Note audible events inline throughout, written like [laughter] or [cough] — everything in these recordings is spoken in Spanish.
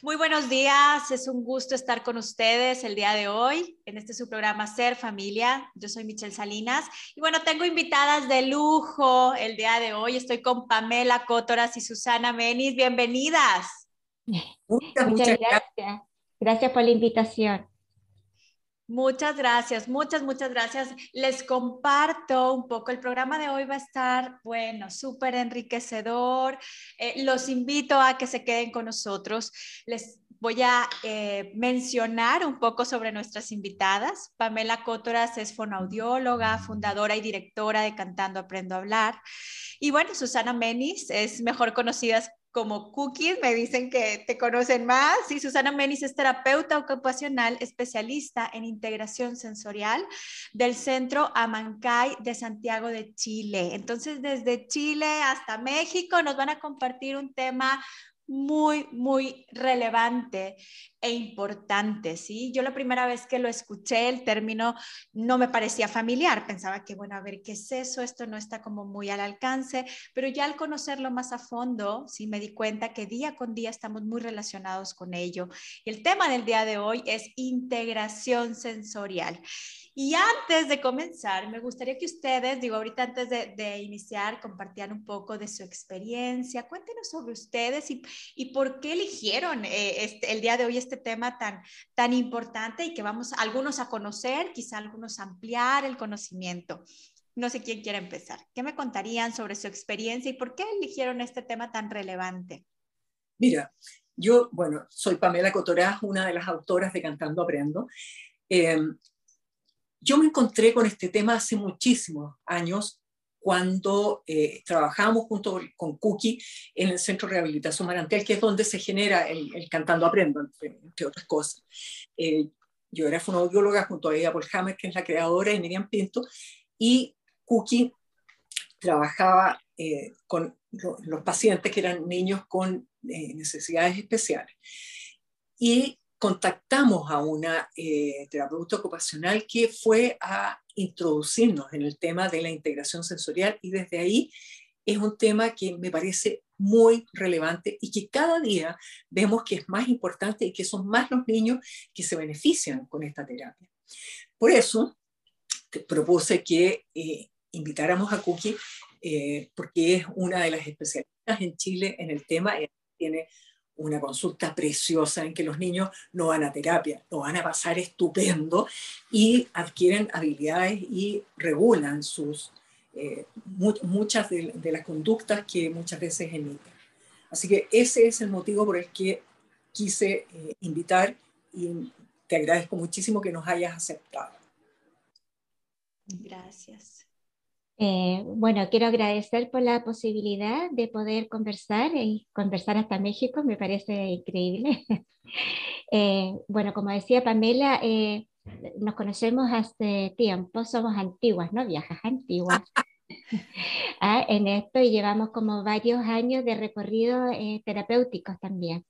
Muy buenos días, es un gusto estar con ustedes el día de hoy en este su programa Ser Familia. Yo soy Michelle Salinas y bueno, tengo invitadas de lujo el día de hoy. Estoy con Pamela Cótoras y Susana Menis. Bienvenidas. Muchas, muchas gracias. Gracias por la invitación. Muchas gracias, muchas, muchas gracias. Les comparto un poco. El programa de hoy va a estar, bueno, súper enriquecedor. Eh, los invito a que se queden con nosotros. Les voy a eh, mencionar un poco sobre nuestras invitadas. Pamela Cótoras es fonoaudióloga, fundadora y directora de Cantando Aprendo a Hablar. Y bueno, Susana Menis es mejor conocida como Cookies, me dicen que te conocen más. Y Susana Menis es terapeuta ocupacional especialista en integración sensorial del Centro Amancay de Santiago de Chile. Entonces, desde Chile hasta México nos van a compartir un tema muy, muy relevante e importante, ¿sí? Yo la primera vez que lo escuché, el término no me parecía familiar, pensaba que, bueno, a ver, ¿qué es eso? Esto no está como muy al alcance, pero ya al conocerlo más a fondo, sí, me di cuenta que día con día estamos muy relacionados con ello. Y el tema del día de hoy es integración sensorial. Y antes de comenzar, me gustaría que ustedes, digo, ahorita antes de, iniciar, compartieran un poco de su experiencia. Cuéntenos sobre ustedes y, y por qué eligieron eh, este, el día de hoy este tema tan, tan importante y que vamos algunos a conocer, quizá algunos a ampliar el conocimiento. No sé quién quiere empezar. ¿Qué me contarían sobre su experiencia y por qué eligieron este tema tan relevante? Mira, yo, bueno, soy Pamela Cotorás, una de las autoras de Cantando Aprendo. Eh, yo me encontré con este tema hace muchísimos años cuando eh, trabajamos junto con Cookie en el Centro de Rehabilitación Marantel, que es donde se genera el, Cantando Aprendo, entre, otras cosas. Eh, yo era fonoaudióloga junto a ella Paul Hammer, que es la creadora, y Miriam Pinto, y Cookie trabajaba eh, con los pacientes que eran niños con necesidades especiales. Y contactamos a una eh, terapeuta ocupacional que fue a introducirnos en el tema de la integración sensorial y desde ahí es un tema que me parece muy relevante y que cada día vemos que es más importante y que son más los niños que se benefician con esta terapia. Por eso propuse que eh, invitáramos a Cookie eh, porque es una de las especialistas en Chile en el tema, tiene una consulta preciosa en que los niños no van a terapia, lo van a pasar estupendo y adquieren habilidades y regulan sus, eh, muchas de, las conductas que muchas veces emiten. Así que ese es el motivo por el que quise eh, invitar y te agradezco muchísimo que nos hayas aceptado. Gracias. Eh, bueno, quiero agradecer por la posibilidad de poder conversar y conversar hasta México, me parece increíble. [laughs] Eh, bueno, como decía Pamela, eh, nos conocemos hace tiempo, somos antiguas, ¿no? Viejas antiguas. [laughs] [laughs] Ah, en esto y llevamos como varios años de recorrido terapéuticos también.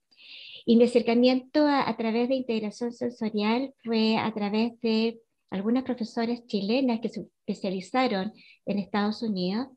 Y mi acercamiento a, a través de integración sensorial fue a través de algunas profesoras chilenas que se especializaron en Estados Unidos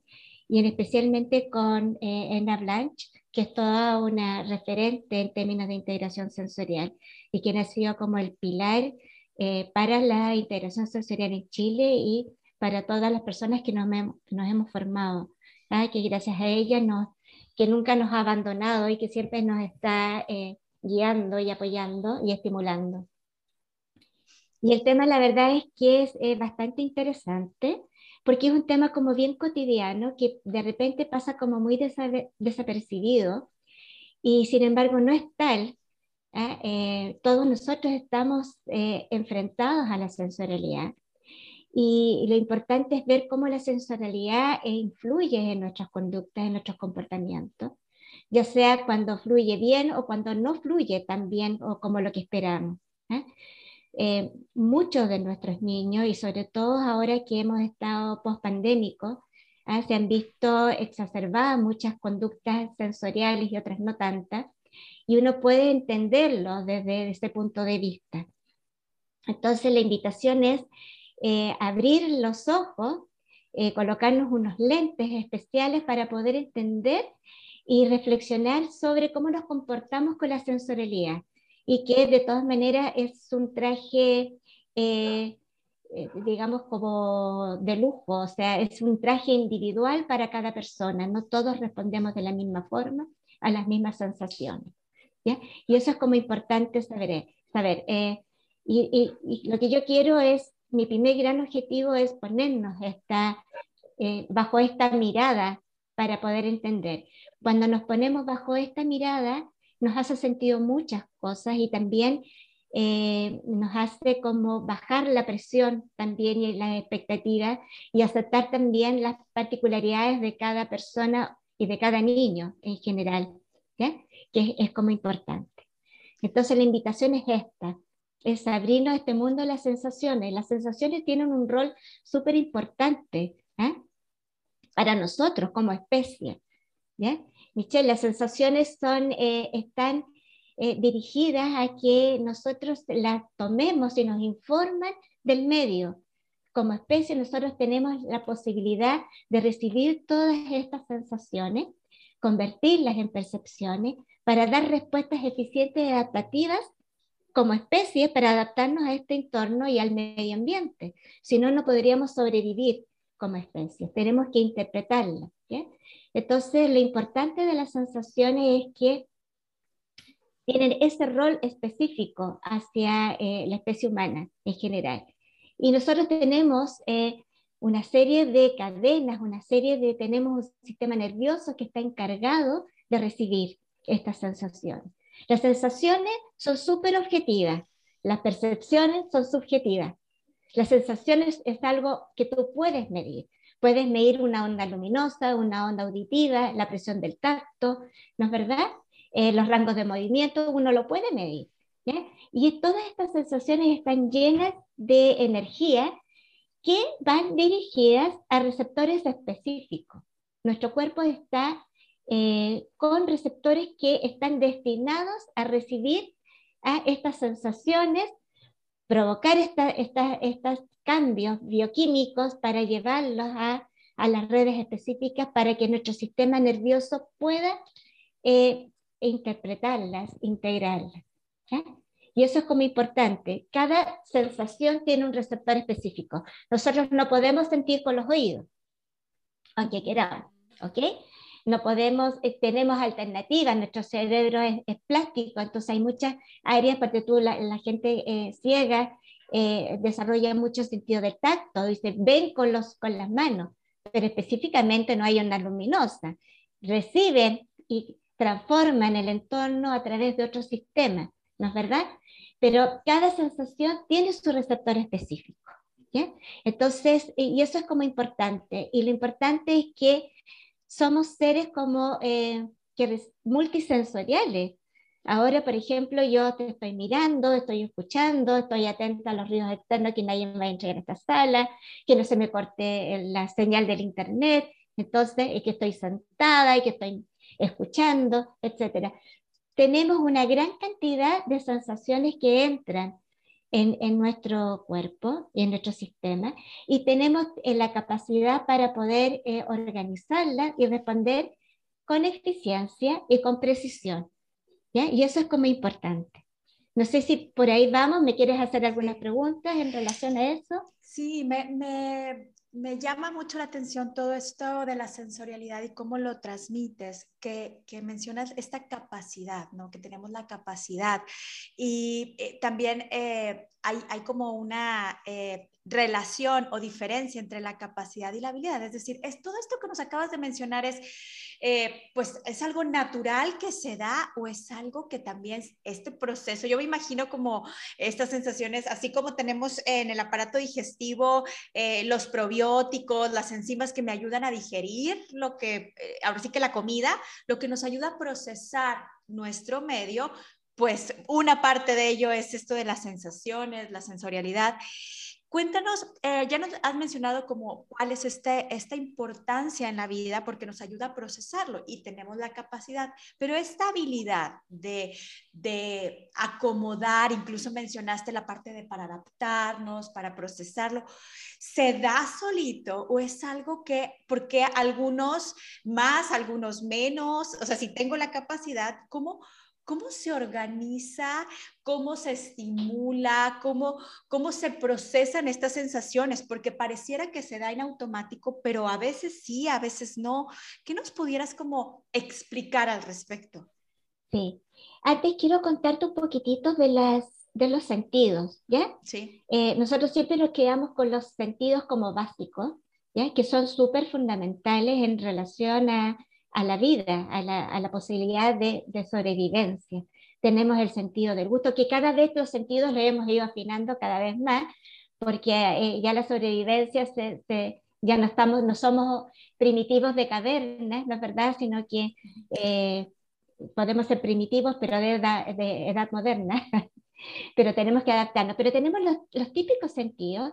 y en especialmente con eh, Enna Blanche, que es toda una referente en términos de integración sensorial y quien ha sido como el pilar eh, para la integración sensorial en Chile y para todas las personas que nos, nos hemos formado, ¿ah? que gracias a ella nos, que nunca nos ha abandonado y que siempre nos está eh, guiando y apoyando y estimulando. Y el tema, la verdad es que es eh, bastante interesante porque es un tema como bien cotidiano que de repente pasa como muy desapercibido y sin embargo no es tal. ¿ah? Eh, todos nosotros estamos eh, enfrentados a la sensorialidad y, lo importante es ver cómo la sensorialidad influye en nuestras conductas, en nuestros comportamientos, ya sea cuando fluye bien o cuando no fluye tan bien o como lo que esperamos. Eh, muchos de nuestros niños y sobre todo ahora que hemos estado post-pandémicos, ¿ah? se han visto exacerbadas muchas conductas sensoriales y otras no tantas, y uno puede entenderlo desde ese punto de vista. Entonces la invitación es eh, abrir los ojos, eh, colocarnos unos lentes especiales para poder entender y reflexionar sobre cómo nos comportamos con la sensorialidad y que de todas maneras es un traje, eh, eh, digamos, como de lujo, o sea, es un traje individual para cada persona, no todos respondemos de la misma forma a las mismas sensaciones. ¿ya? Y eso es como importante saber. saber eh, y, y, lo que yo quiero es, mi primer gran objetivo es ponernos esta, bajo esta mirada para poder entender. Cuando nos ponemos bajo esta mirada, nos hace sentido muchas cosas y también eh, nos hace como bajar la presión también y las expectativas y aceptar también las particularidades de cada persona y de cada niño en general, que es, como importante. Entonces la invitación es esta, es abrirnos este mundo de las sensaciones. Las sensaciones tienen un rol súper importante ¿eh? para nosotros como especie. Michelle, las sensaciones son, eh, están eh, dirigidas a que nosotros las tomemos y nos informan del medio. Como especie, nosotros tenemos la posibilidad de recibir todas estas sensaciones, convertirlas en percepciones para dar respuestas eficientes y adaptativas como especie para adaptarnos a este entorno y al medio ambiente. Si no, no podríamos sobrevivir como especie. Tenemos que interpretarlas. Entonces, lo importante de las sensaciones es que tienen ese rol específico hacia eh, la especie humana en general. Y nosotros tenemos eh, una serie de cadenas, una serie de, tenemos un sistema nervioso que está encargado de recibir estas sensaciones. Las sensaciones son súper objetivas, las percepciones son subjetivas. Las sensaciones es algo que tú puedes medir. Puedes medir una onda luminosa, una onda auditiva, la presión del tacto, ¿no es verdad? Eh, los rangos de movimiento, uno lo puede medir. Y todas estas sensaciones están llenas de energía que van dirigidas a receptores específicos. Nuestro cuerpo está eh, con receptores que están destinados a recibir a estas sensaciones, provocar estos cambios bioquímicos para llevarlos a, las redes específicas para que nuestro sistema nervioso pueda eh, interpretarlas, integrarlas. Y eso es como importante. Cada sensación tiene un receptor específico. Nosotros no podemos sentir con los oídos, aunque queramos, ¿ok? No podemos, eh, tenemos alternativas, nuestro cerebro es, plástico, entonces hay muchas áreas, porque tú, la, gente eh, ciega eh, desarrolla mucho sentido de tacto, dice, ven con, los, con las manos, pero específicamente no hay onda luminosa. Reciben y transforman el entorno a través de otros sistemas, ¿no es verdad? Pero cada sensación tiene su receptor específico. ¿ya? Entonces, y eso es como importante. Y lo importante es que somos seres como eh, que multisensoriales. Ahora, por ejemplo, yo te estoy mirando, estoy escuchando, estoy atenta a los ruidos externos, que nadie me va a entrar en esta sala, que no se me corte la señal del internet, entonces, es que estoy sentada y que estoy escuchando, etc. Tenemos una gran cantidad de sensaciones que entran en, en, nuestro cuerpo y en nuestro sistema y tenemos eh, la capacidad para poder eh, organizarla y responder con eficiencia y con precisión. Y eso es como importante. No sé si por ahí vamos, ¿me quieres hacer algunas preguntas en relación a eso? Sí, me, me, me llama mucho la atención todo esto de la sensorialidad y cómo lo transmites, que, mencionas esta capacidad, ¿no? Que tenemos la capacidad. Y eh, también eh, hay, hay, como una eh, relación o diferencia entre la capacidad y la habilidad. Es decir, es todo esto que nos acabas de mencionar es eh, pues es algo natural que se da o es algo que también este proceso, yo me imagino como estas sensaciones, así como tenemos en el aparato digestivo eh, los probióticos, las enzimas que me ayudan a digerir lo que, eh, ahora sí que la comida, lo que nos ayuda a procesar nuestro medio, pues una parte de ello es esto de las sensaciones, la sensorialidad. Cuéntanos, eh, ya nos has mencionado como cuál es este, esta importancia en la vida porque nos ayuda a procesarlo y tenemos la capacidad, pero esta habilidad de, de acomodar, incluso mencionaste la parte de para adaptarnos, para procesarlo, ¿se da solito o es algo que, porque algunos más, algunos menos, o sea, si tengo la capacidad, ¿cómo? ¿Cómo se organiza? ¿Cómo se estimula? ¿Cómo, ¿Cómo se procesan estas sensaciones? Porque pareciera que se da en automático, pero a veces sí, a veces no. ¿Qué nos pudieras como explicar al respecto? Sí. Antes quiero contarte un poquitito de, las, de los sentidos, ¿ya? Sí. Eh, nosotros siempre nos quedamos con los sentidos como básicos, ¿ya? Que son súper fundamentales en relación a a la vida, a la, a la posibilidad de, de, sobrevivencia. Tenemos el sentido del gusto, que cada vez los sentidos lo hemos ido afinando cada vez más, porque eh, ya la sobrevivencia ya no, estamos, no somos primitivos de cavernas, ¿no es verdad? Sino que eh, podemos ser primitivos, pero de edad moderna. [laughs] pero tenemos que adaptarnos. Pero tenemos los, los típicos sentidos,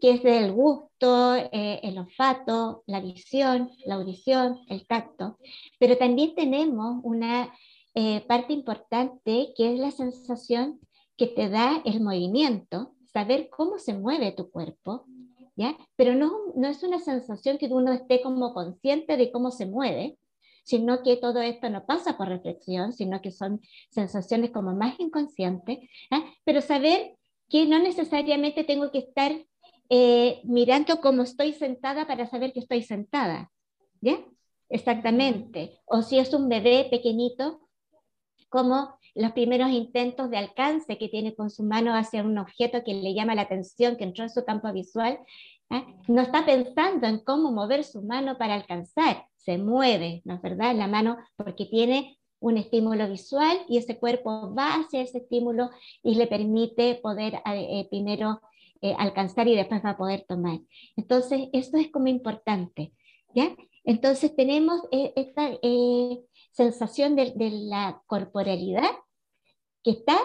que es el gusto, eh, el olfato, la visión, la audición, el tacto, pero también tenemos una eh, parte importante que es la sensación que te da el movimiento, saber cómo se mueve tu cuerpo, ¿ya? Pero no, no es una sensación que uno esté como consciente de cómo se mueve, sino que todo esto no pasa por reflexión, sino que son sensaciones como más inconscientes, ¿ah? pero saber que no necesariamente tengo que estar eh, mirando cómo estoy sentada para saber que estoy sentada, ¿ya? Exactamente. O si es un bebé pequeñito, como los primeros intentos de alcance que tiene con su mano hacia un objeto que le llama la atención, que entró en su campo visual, no está pensando en cómo mover su mano para alcanzar, se mueve, ¿no es verdad? La mano porque tiene un estímulo visual y ese cuerpo va hacia ese estímulo y le permite poder eh, eh, primero eh, alcanzar y después va a poder tomar. Entonces, esto es como importante, ¿ya? Entonces tenemos esta sensación de, de la corporalidad que está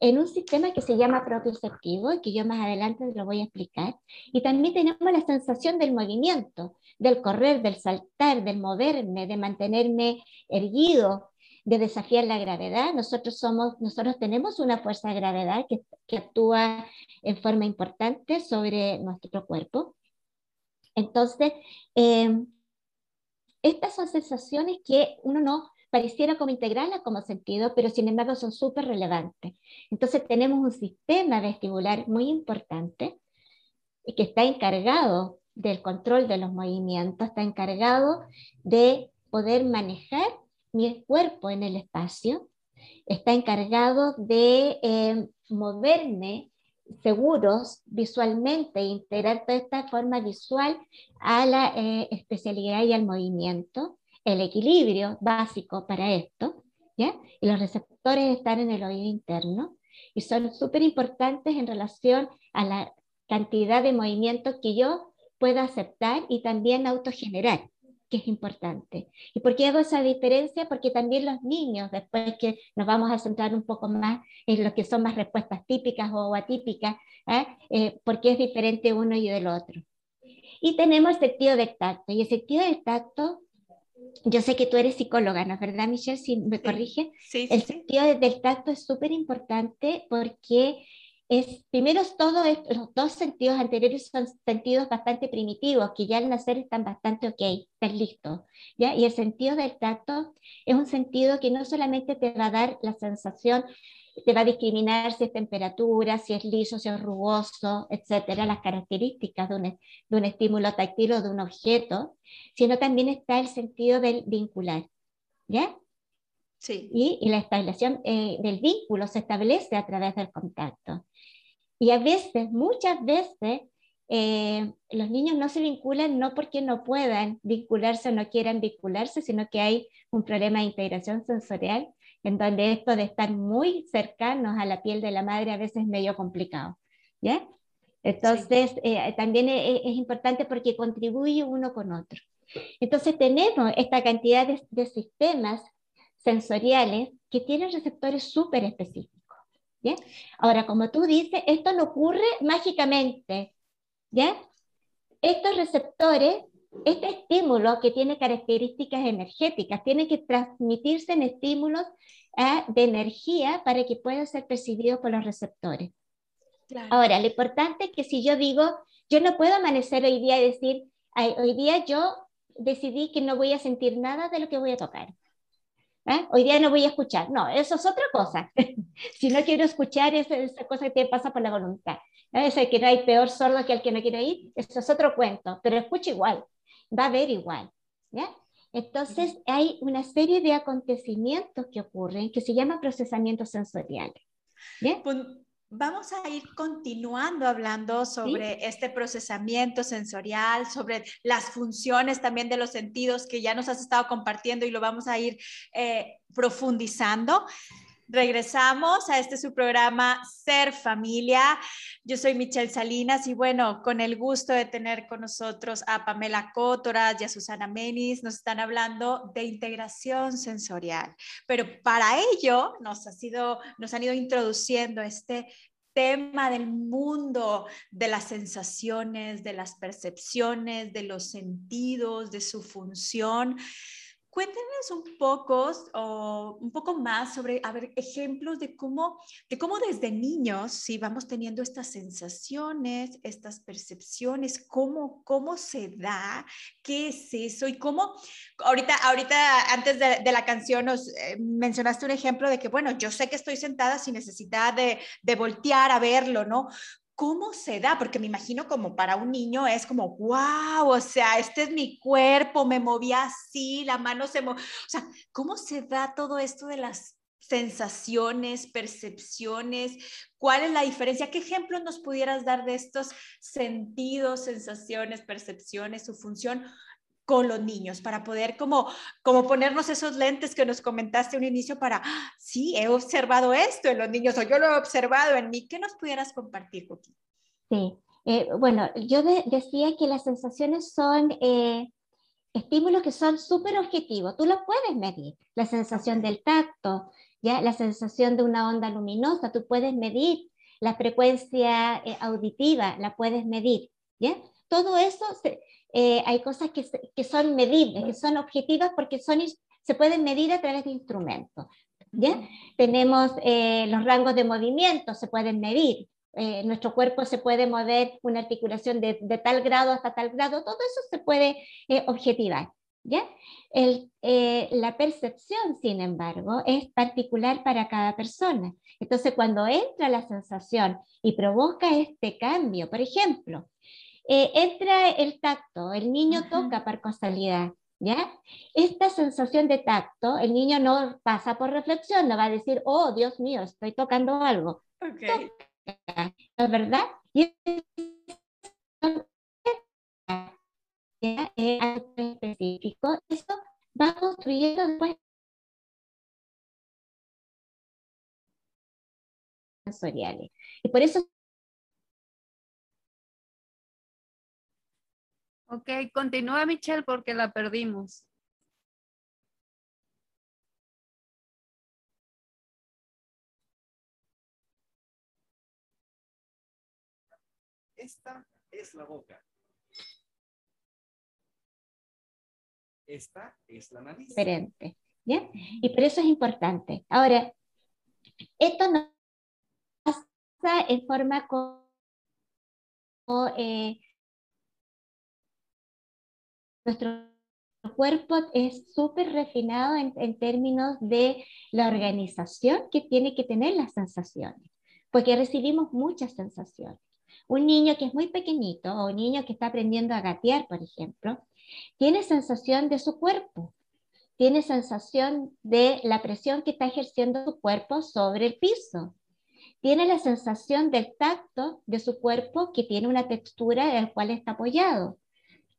en un sistema que se llama propioceptivo que yo más adelante lo voy a explicar. Y también tenemos la sensación del movimiento, del correr, del saltar, del moverme, de mantenerme erguido, de desafiar la gravedad. Nosotros, somos, nosotros tenemos una fuerza de gravedad que, que actúa en forma importante sobre nuestro cuerpo. Entonces, eh, estas son sensaciones que uno no pareciera como integrarlas como sentido, pero sin embargo son súper relevantes. Entonces tenemos un sistema vestibular muy importante que está encargado del control de los movimientos, está encargado de poder manejar mi cuerpo en el espacio, está encargado de eh, moverme seguros visualmente, integrar toda esta forma visual a la eh, especialidad y al movimiento el equilibrio básico para esto, ¿ya? Y los receptores están en el oído interno y son súper importantes en relación a la cantidad de movimientos que yo pueda aceptar y también autogenerar, que es importante. ¿Y por qué hago esa diferencia? Porque también los niños, después que nos vamos a centrar un poco más en lo que son más respuestas típicas o atípicas, ¿eh? Eh, porque es diferente uno y del otro. Y tenemos el sentido del tacto, y el sentido del tacto yo sé que tú eres psicóloga, ¿no es verdad, Michelle? Si me corrige. Sí, el sentido del tacto es súper importante porque es, primero, todos los dos sentidos anteriores son sentidos bastante primitivos, que ya al nacer están bastante ok, están listos. ¿ya? Y el sentido del tacto es un sentido que no solamente te va a dar la sensación te va a discriminar si es temperatura, si es liso, si es rugoso, etcétera, las características de un, de un estímulo táctil o de un objeto, sino también está el sentido del vincular, ¿ya? Sí. Y, y la establección eh, del vínculo se establece a través del contacto. Y a veces, muchas veces, eh, los niños no se vinculan no porque no puedan vincularse o no quieran vincularse, sino que hay un problema de integración sensorial en donde esto de estar muy cercanos a la piel de la madre a veces es medio complicado. ¿ya? Entonces, eh, también es, es, importante porque contribuye uno con otro. Entonces, tenemos esta cantidad de, de sistemas sensoriales que tienen receptores súper específicos. ¿ya? Ahora, como tú dices, esto no ocurre mágicamente. ¿ya? Estos receptores, este estímulo que tiene características energéticas, tiene que transmitirse en estímulos eh, de energía para que pueda ser percibido por los receptores. Ahora, lo importante es que si yo digo, yo no puedo amanecer hoy día y decir, hoy día yo decidí que no voy a sentir nada de lo que voy a tocar. ¿eh? Hoy día no voy a escuchar. No, eso es otra cosa. [laughs] si no quiero escuchar, esa, esa cosa que te pasa por la voluntad. ¿eh? Ese que no hay peor sordo que el que no quiere oír, eso es otro cuento, pero escucha igual, va a ver igual. ¿ya? Entonces, hay una serie de acontecimientos que ocurren que se llaman procesamientos sensoriales. ¿ya? Vamos a ir continuando hablando sobre este procesamiento sensorial, sobre las funciones también de los sentidos que ya nos has estado compartiendo y lo vamos a ir eh, profundizando. Regresamos a este su programa Ser Familia. Yo soy Michelle Salinas y bueno, con el gusto de tener con nosotros a Pamela Cótoras y a Susana Menis, nos están hablando de integración sensorial. Pero para ello nos, ha sido, nos han ido introduciendo este tema del mundo de las sensaciones, de las percepciones, de los sentidos, de su función. Cuéntenos un poco o un poco más sobre, a ver, ejemplos de cómo, de cómo desde niños, si vamos teniendo estas sensaciones, estas percepciones, cómo, cómo se da, qué es eso y cómo, ahorita, ahorita antes de, la canción nos eh, mencionaste un ejemplo de que, bueno, yo sé que estoy sentada sin necesidad de, de voltear a verlo, ¿no? ¿Cómo se da? Porque me imagino como para un niño es como, wow, o sea, este es mi cuerpo, me moví así, la mano se movió. O sea, ¿cómo se da todo esto de las sensaciones, percepciones? ¿Cuál es la diferencia? ¿Qué ejemplos nos pudieras dar de estos sentidos, sensaciones, percepciones, su función? Con los niños para poder como, como ponernos esos lentes que nos comentaste un inicio para, ¡ah! sí, he observado esto en los niños o yo lo he observado en mí. ¿Qué nos pudieras compartir, Joaquín? Sí, eh, bueno, yo decía que las sensaciones son eh, estímulos que son súper objetivos, tú los puedes medir, la sensación del tacto, ¿ya? la sensación de una onda luminosa, tú puedes medir la frecuencia eh, auditiva, la puedes medir, ¿ya? Todo eso se, eh, hay cosas que, que, son medibles, que son objetivas porque son, se pueden medir a través de instrumentos. ¿ya? Tenemos eh, los rangos de movimiento, se pueden medir. Eh, nuestro cuerpo se puede mover una articulación de, de, tal grado hasta tal grado, todo eso se puede objetivar. ¿ya? El, la percepción, sin embargo, es particular para cada persona. Entonces, cuando entra la sensación y provoca este cambio, por ejemplo, eh, entra el tacto, el niño toca por casualidad, ¿ya? Esta sensación de tacto, el niño no pasa por reflexión, no va a decir, oh, Dios mío, estoy tocando algo. Okay. ¿Es verdad? Y específico, eso va construyendo después sensoriales. Y por eso Ok, continúa Michelle porque la perdimos. Esta es la boca. Esta es la nariz. Diferente. ¿ya? Y por eso es importante. Ahora, esto no pasa en forma como eh, nuestro cuerpo es súper refinado en, términos de la organización que tiene que tener las sensaciones, porque recibimos muchas sensaciones. Un niño que es muy pequeñito o un niño que está aprendiendo a gatear, por ejemplo, tiene sensación de su cuerpo, tiene sensación de la presión que está ejerciendo su cuerpo sobre el piso, tiene la sensación del tacto de su cuerpo que tiene una textura en la cual está apoyado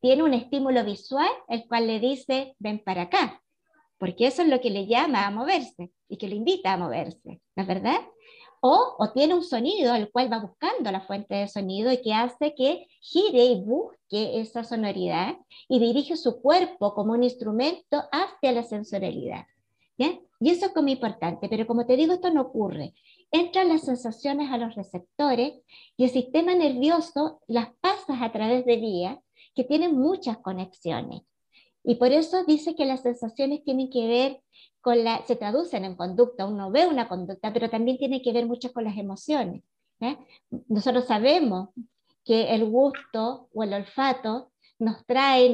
tiene un estímulo visual, el cual le dice, ven para acá, porque eso es lo que le llama a moverse y que le invita a moverse, ¿no es verdad? O, o, tiene un sonido, el cual va buscando la fuente de sonido y que hace que gire y busque esa sonoridad y dirige su cuerpo como un instrumento hacia la sensorialidad. ¿ya? Y eso es como importante, pero como te digo, esto no ocurre. Entran las sensaciones a los receptores y el sistema nervioso las pasa a través de vías que tienen muchas conexiones. Y por eso dice que las sensaciones tienen que ver con la, se traducen en conducta, uno ve una conducta, pero también tiene que ver mucho con las emociones. Nosotros sabemos que el gusto o el olfato nos trae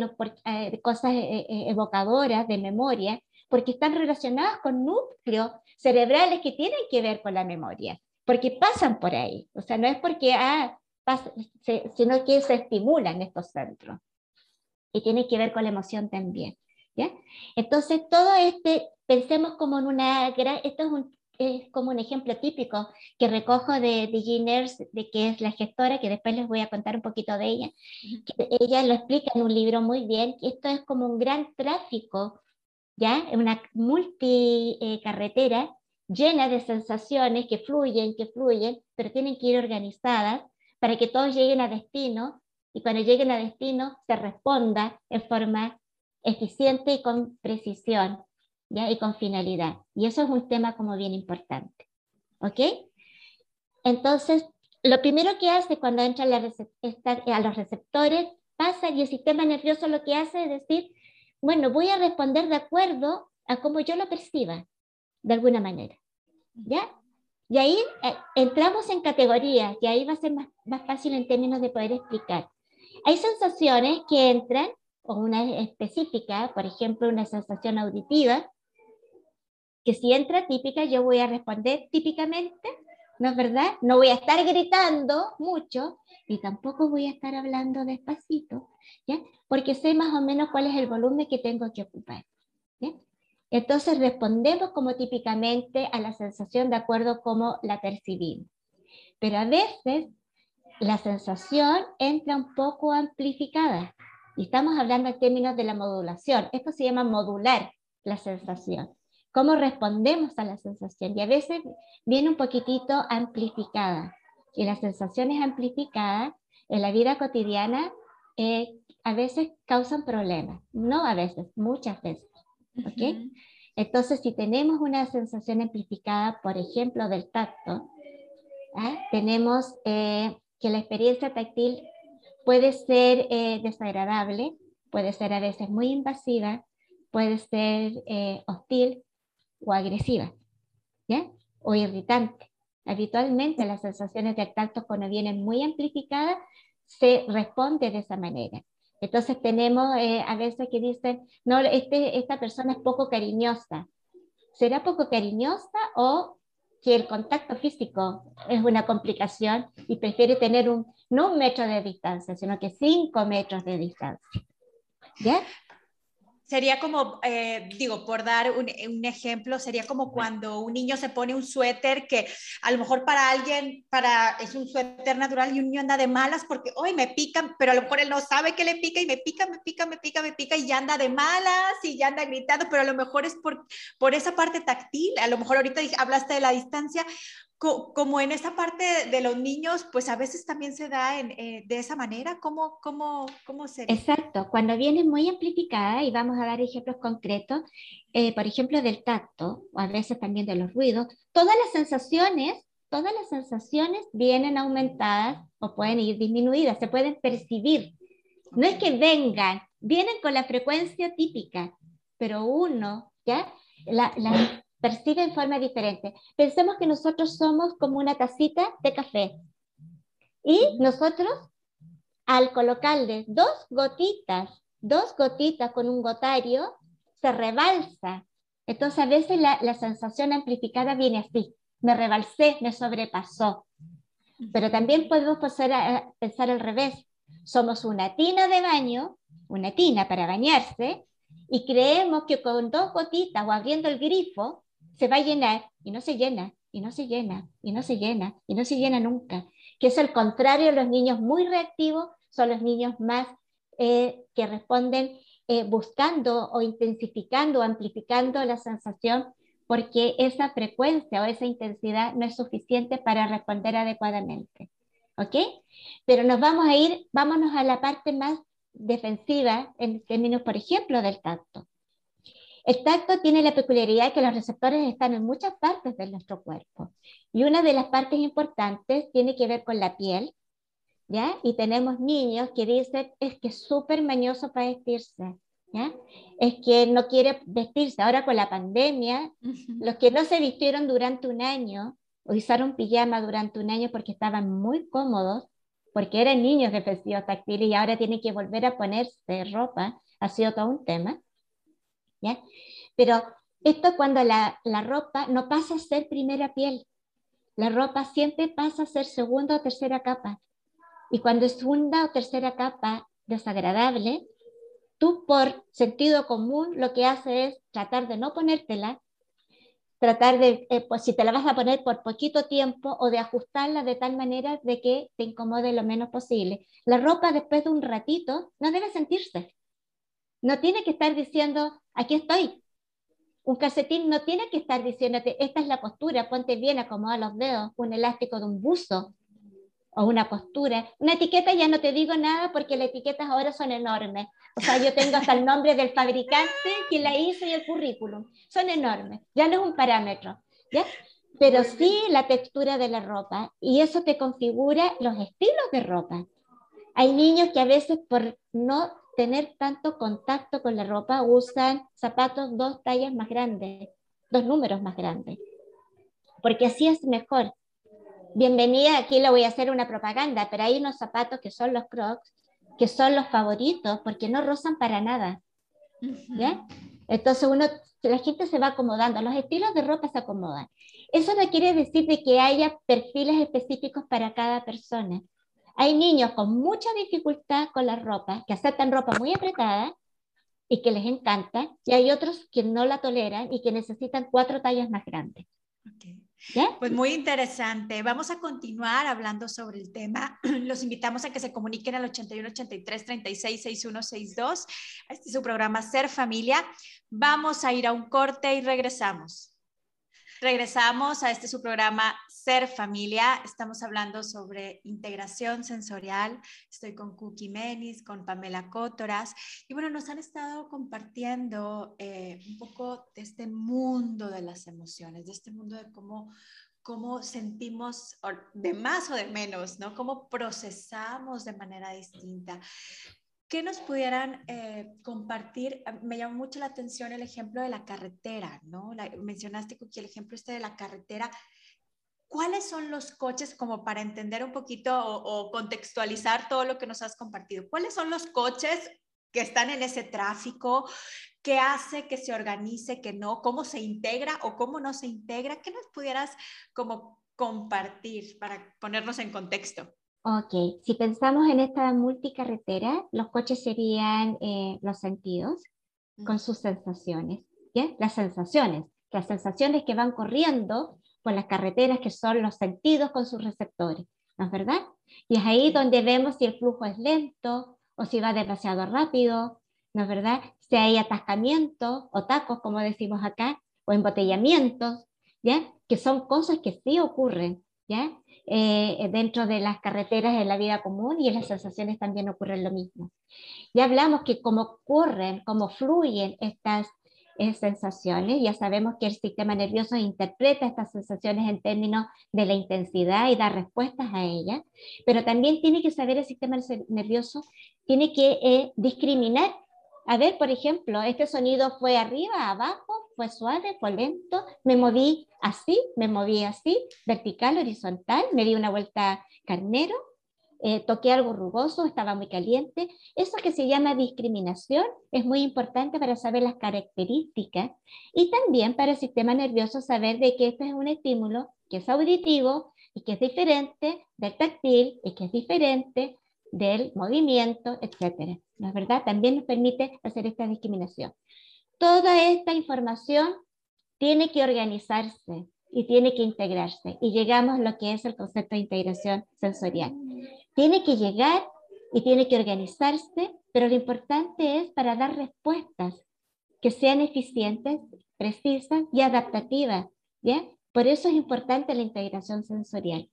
eh, cosas eh, eh, evocadoras de memoria, porque están relacionadas con núcleos cerebrales que tienen que ver con la memoria, porque pasan por ahí. O sea, no es porque, ah, sino que se estimulan estos centros. Y tiene que ver con la emoción también. ¿ya? Entonces, todo este, pensemos como en una gran, esto es un es como un ejemplo típico que recojo de, de de que es la gestora, que después les voy a contar un poquito de ella. ella lo explica en un libro muy bien, que esto es como un gran tráfico, ¿ya? Una multicarretera llena de sensaciones que fluyen, que fluyen, pero tienen que ir organizadas para que todos lleguen a destino y cuando lleguen a destino se responda en forma eficiente y con precisión y con finalidad. Y eso es un tema como bien importante. ¿Ok? Entonces, lo primero que hace cuando entra a los receptores, pasa y el sistema nervioso lo que hace es decir, bueno, voy a responder de acuerdo a cómo yo lo perciba, de alguna manera. ¿Ya? Y ahí eh, entramos en categorías, y ahí va a ser más, más fácil en términos de poder explicar. Hay sensaciones que entran, o una específica, por ejemplo, una sensación auditiva, que si entra típica, yo voy a responder típicamente, ¿no es verdad? No voy a estar gritando mucho y tampoco voy a estar hablando despacito, ¿ya? Porque sé más o menos cuál es el volumen que tengo que ocupar. ¿ya? Entonces respondemos como típicamente a la sensación de acuerdo como la percibimos. Pero a veces la sensación entra un poco amplificada. Y estamos hablando en términos de la modulación. Esto se llama modular la sensación cómo respondemos a la sensación. Y a veces viene un poquitito amplificada. Y las sensaciones amplificadas en la vida cotidiana eh, a veces causan problemas. No a veces, muchas veces. ¿Okay? Entonces, si tenemos una sensación amplificada, por ejemplo, del tacto, ¿ah? tenemos eh, que la experiencia táctil puede ser eh, desagradable, puede ser a veces muy invasiva, puede ser hostil, o agresiva, ¿ya? O irritante. Habitualmente las sensaciones de tacto cuando vienen muy amplificadas se responde de esa manera. Entonces tenemos eh, a veces que dicen, no, este, esta persona es poco cariñosa. ¿Será poco cariñosa o que el contacto físico es una complicación y prefiere tener un, no un metro de distancia, sino que cinco metros de distancia? ¿Ya? Sería como, eh, digo, por dar un, ejemplo, sería como cuando un niño se pone un suéter que a lo mejor para alguien para, es un suéter natural y un niño anda de malas porque hoy me pican, pero a lo mejor él no sabe que le pica y me pica, me pica, me pica, me pica y ya anda de malas y ya anda gritando, pero a lo mejor es por, por esa parte táctil. A lo mejor ahorita hablaste de la distancia, como en esa parte de los niños, pues a veces también se da eh, de esa manera. ¿Cómo, cómo, cómo se Exacto, cuando viene muy amplificada, y vamos a dar ejemplos concretos, eh, por ejemplo, del tacto, o a veces también de los ruidos, todas las sensaciones, todas las sensaciones vienen aumentadas o pueden ir disminuidas, se pueden percibir. No es que vengan, vienen con la frecuencia típica, pero uno, ¿ya? La, la, percibe en forma diferente. Pensemos que nosotros somos como una tacita de café y nosotros al colocarle dos gotitas, dos gotitas con un gotario, se rebalsa. Entonces a veces la, la sensación amplificada viene así, me rebalsé, me sobrepasó. Pero también podemos pasar pensar al revés. Somos una tina de baño, una tina para bañarse, y creemos que con dos gotitas o abriendo el grifo se va a llenar y no se llena, y no se llena, y no se llena, y no se llena nunca. Que es el contrario, los niños muy reactivos son los niños más eh, que responden eh, buscando o intensificando o amplificando la sensación porque esa frecuencia o esa intensidad no es suficiente para responder adecuadamente. ¿Ok? Pero nos vamos a ir, vámonos a la parte más defensiva en términos, por ejemplo, del tacto. El tacto tiene la peculiaridad de que los receptores están en muchas partes de nuestro cuerpo. Y una de las partes importantes tiene que ver con la piel, ¿ya? Y tenemos niños que dicen, es que es súper mañoso para vestirse, ¿ya? Es que no quiere vestirse. Ahora con la pandemia, los que no se vistieron durante un año, o usaron pijama durante un año porque estaban muy cómodos, porque eran niños de vestidos táctiles y ahora tienen que volver a ponerse ropa, ha sido todo un tema. Pero esto cuando la, la ropa no pasa a ser primera piel, la ropa siempre pasa a ser segunda o tercera capa. Y cuando es segunda o tercera capa desagradable, tú por sentido común lo que haces es tratar de no ponértela tratar de, eh, pues si te la vas a poner por poquito tiempo o de ajustarla de tal manera de que te incomode lo menos posible. La ropa después de un ratito no debe sentirse. No tiene que estar diciendo, aquí estoy. Un calcetín no tiene que estar diciéndote, esta es la postura, ponte bien, acomoda los dedos, un elástico de un buzo o una postura. Una etiqueta ya no te digo nada porque las etiquetas ahora son enormes. O sea, yo tengo hasta el nombre del fabricante, que la hizo y el currículum. Son enormes. Ya no es un parámetro. ¿ya? Pero sí la textura de la ropa y eso te configura los estilos de ropa. Hay niños que a veces por no tener tanto contacto con la ropa usan zapatos dos tallas más grandes, dos números más grandes, porque así es mejor. Bienvenida, aquí le voy a hacer una propaganda, pero hay unos zapatos que son los Crocs que son los favoritos porque no rozan para nada. ¿ya? Entonces uno, la gente se va acomodando, los estilos de ropa se acomodan. Eso no quiere decir de que haya perfiles específicos para cada persona. Hay niños con mucha dificultad con la ropa, que aceptan ropa muy apretada y que les encanta, y hay otros que no la toleran y que necesitan cuatro tallas más grandes. Pues muy interesante. Vamos a continuar hablando sobre el tema. [clears throat] Los invitamos a que se comuniquen al 81 83 36 6162. Este es su programa Ser Familia. Vamos a ir a un corte y regresamos. Regresamos a este su programa Ser Familia. Estamos hablando sobre integración sensorial. Estoy con Cookie Menis, con Pamela Cótoras. Y bueno, nos han estado compartiendo eh, un poco de este mundo de las emociones, de este mundo de cómo, cómo sentimos de más o de menos, ¿no? Cómo procesamos de manera distinta. ¿Qué nos pudieran eh, compartir? Ah, me llamó mucho la atención el ejemplo de la carretera, ¿no? mencionaste, Cookie, el ejemplo este de la carretera. ¿Cuáles son los coches, como para entender un poquito o, contextualizar todo lo que nos has compartido? ¿Cuáles son los coches que están en ese tráfico? ¿Qué hace que se organice, que no? ¿Cómo se integra o cómo no se integra? ¿Qué nos pudieras como compartir para ponernos en contexto? Ok, si pensamos en esta multicarretera, los coches serían eh, los sentidos con sus sensaciones, ¿ya? Las sensaciones, las sensaciones que van corriendo por las carreteras que son los sentidos con sus receptores, ¿no es verdad? Y es ahí donde vemos si el flujo es lento o si va demasiado rápido, ¿no es verdad? Si hay atascamientos o tacos, como decimos acá, o embotellamientos, ¿ya? Que son cosas que sí ocurren, ¿ya? Eh, dentro de las carreteras en la vida común y en las sensaciones también ocurre lo mismo. Ya hablamos que cómo ocurren, cómo fluyen estas eh, sensaciones, ya sabemos que el sistema nervioso interpreta estas sensaciones en términos de la intensidad y da respuestas a ellas, pero también tiene que saber el sistema nervioso, tiene que eh, discriminar a ver, por ejemplo, este sonido fue arriba, abajo, fue suave, fue lento, me moví así, me moví así, vertical, horizontal, me di una vuelta carnero, eh, toqué algo rugoso, estaba muy caliente. Eso que se llama discriminación es muy importante para saber las características y también para el sistema nervioso saber de que este es un estímulo que es auditivo y que es diferente del táctil y que es diferente del movimiento, etcétera. ¿No es verdad? También nos permite hacer esta discriminación. Toda esta información tiene que organizarse y tiene que integrarse. Y llegamos a lo que es el concepto de integración sensorial. Tiene que llegar y tiene que organizarse, pero lo importante es para dar respuestas que sean eficientes, precisas y adaptativas. ¿ya? Por eso es importante la integración sensorial.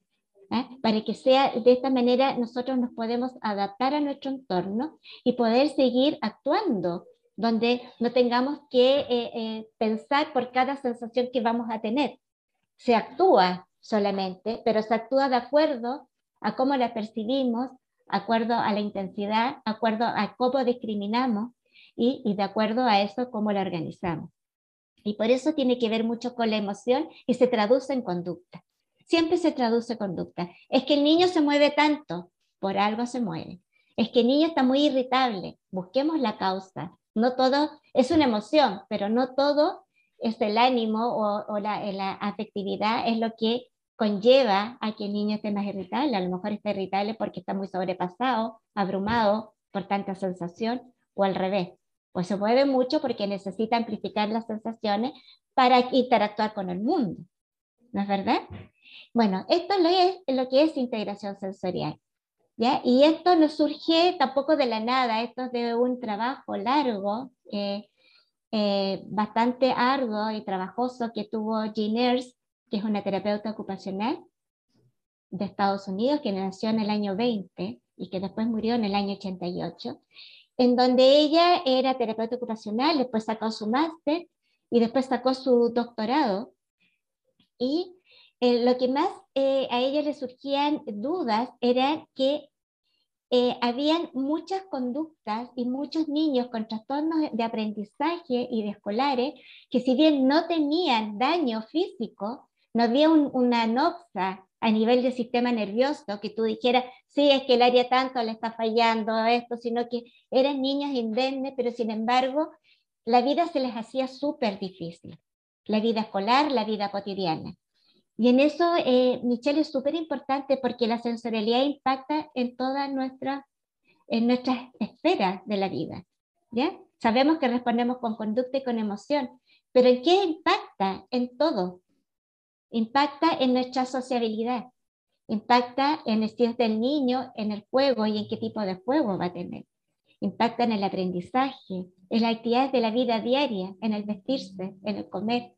para que sea de esta manera nosotros nos podemos adaptar a nuestro entorno y poder seguir actuando donde no tengamos que eh, eh, pensar por cada sensación que vamos a tener. Se actúa solamente, pero se actúa de acuerdo a cómo la percibimos, de acuerdo a la intensidad, de acuerdo a cómo discriminamos y, y de acuerdo a eso cómo la organizamos. Y por eso tiene que ver mucho con la emoción y se traduce en conducta. Siempre se traduce en conducta. Es que el niño se mueve tanto, por algo se mueve. Es que el niño está muy irritable, busquemos la causa. No todo es una emoción, pero no todo es el ánimo o, la, la, afectividad, es lo que conlleva a que el niño esté más irritable. A lo mejor está irritable porque está muy sobrepasado, abrumado por tanta sensación, o al revés. Pues se mueve mucho porque necesita amplificar las sensaciones para interactuar con el mundo. ¿No es verdad? Bueno, esto es lo que es integración sensorial. Y esto no surge tampoco de la nada, esto es de un trabajo largo, eh, eh, bastante arduo y trabajoso que tuvo Jean Earls, que es una terapeuta ocupacional de Estados Unidos, que nació en el año 20 y que después murió en el año 88, en donde ella era terapeuta ocupacional, después sacó su máster y después sacó su doctorado. Y eh, lo que más a ella le surgían dudas era que eh, habían muchas conductas y muchos niños con trastornos de aprendizaje y de escolares que si bien no tenían daño físico, no había una noxa a nivel del sistema nervioso que tú dijeras, sí, es que el área tanto le está fallando a esto, sino que eran niños indemnes, pero sin embargo la vida se les hacía súper difícil, la vida escolar, la vida cotidiana. Y en eso, eh, Michelle, es súper importante porque la sensorialidad impacta en todas nuestras, en nuestras esferas de la vida. ¿ya? Sabemos que respondemos con conducta y con emoción, pero ¿en qué impacta? En todo. Impacta en nuestra sociabilidad, impacta en el estilo del niño, en el juego y en qué tipo de juego va a tener. Impacta en el aprendizaje, en las actividades de la vida diaria, en el vestirse, en el comer,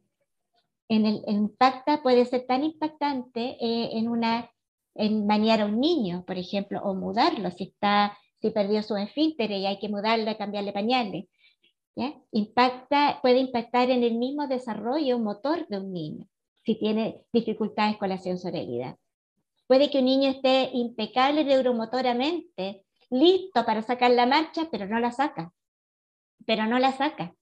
en el impacta puede ser tan impactante eh, en una en bañar a un niño, por ejemplo, o mudarlo si está si perdió su esfínter y hay que mudarle, cambiarle pañales. ¿ya? Impacta, puede impactar en el mismo desarrollo motor de un niño, si tiene dificultades con la sensorialidad. Puede que un niño esté impecable neuromotoramente, listo para sacar la marcha, pero no la saca. Pero no la saca.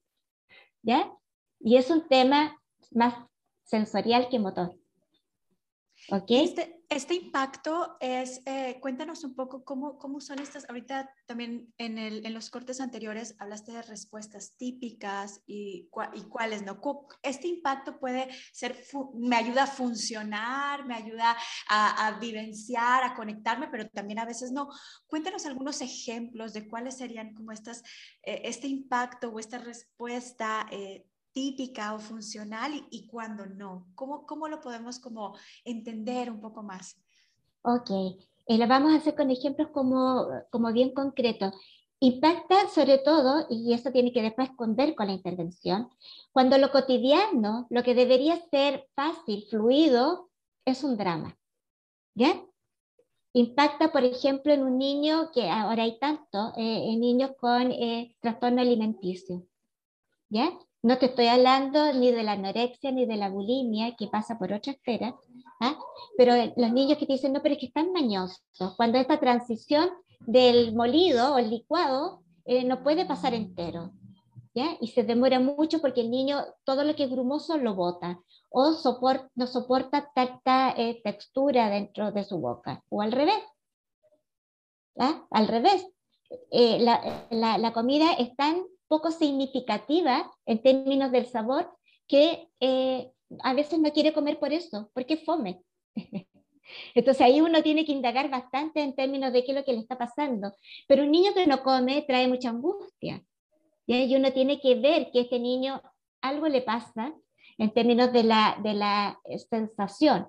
¿Ya? Y es un tema más sensorial que motor. ¿Ok? Este, este impacto es, eh, cuéntanos un poco cómo, cómo son estas, ahorita también en, el, en, los cortes anteriores hablaste de respuestas típicas y, y cuáles no. Este impacto puede ser, me ayuda a funcionar, me ayuda a, a, vivenciar, a conectarme, pero también a veces no. Cuéntanos algunos ejemplos de cuáles serían como estas, eh, este impacto o esta respuesta eh, típica o funcional y, cuando no? ¿Cómo, ¿Cómo, lo podemos como entender un poco más? Ok, eh, lo vamos a hacer con ejemplos como, como bien concretos. Impacta sobre todo, y eso tiene que después esconder con la intervención, cuando lo cotidiano, lo que debería ser fácil, fluido, es un drama. ¿Ya? Impacta, por ejemplo, en un niño que ahora hay tanto, eh, en niños con eh, trastorno alimenticio. ¿Ya? No te estoy hablando ni de la anorexia ni de la bulimia, que pasa por otra esfera, ¿ah? pero los niños que te dicen, no, pero es que están mañosos, cuando esta transición del molido o el licuado eh, no puede pasar entero, ¿ya? Y se demora mucho porque el niño todo lo que es grumoso lo bota, o no soporta tanta eh, textura dentro de su boca, o al revés, ¿ah? Al revés, eh, la comida es tan poco significativa en términos del sabor que eh, a veces no quiere comer por eso, porque fome. [laughs] Entonces ahí uno tiene que indagar bastante en términos de qué es lo que le está pasando. Pero un niño que no come trae mucha angustia. Y uno tiene que ver que este niño algo le pasa en términos de la, de la sensación,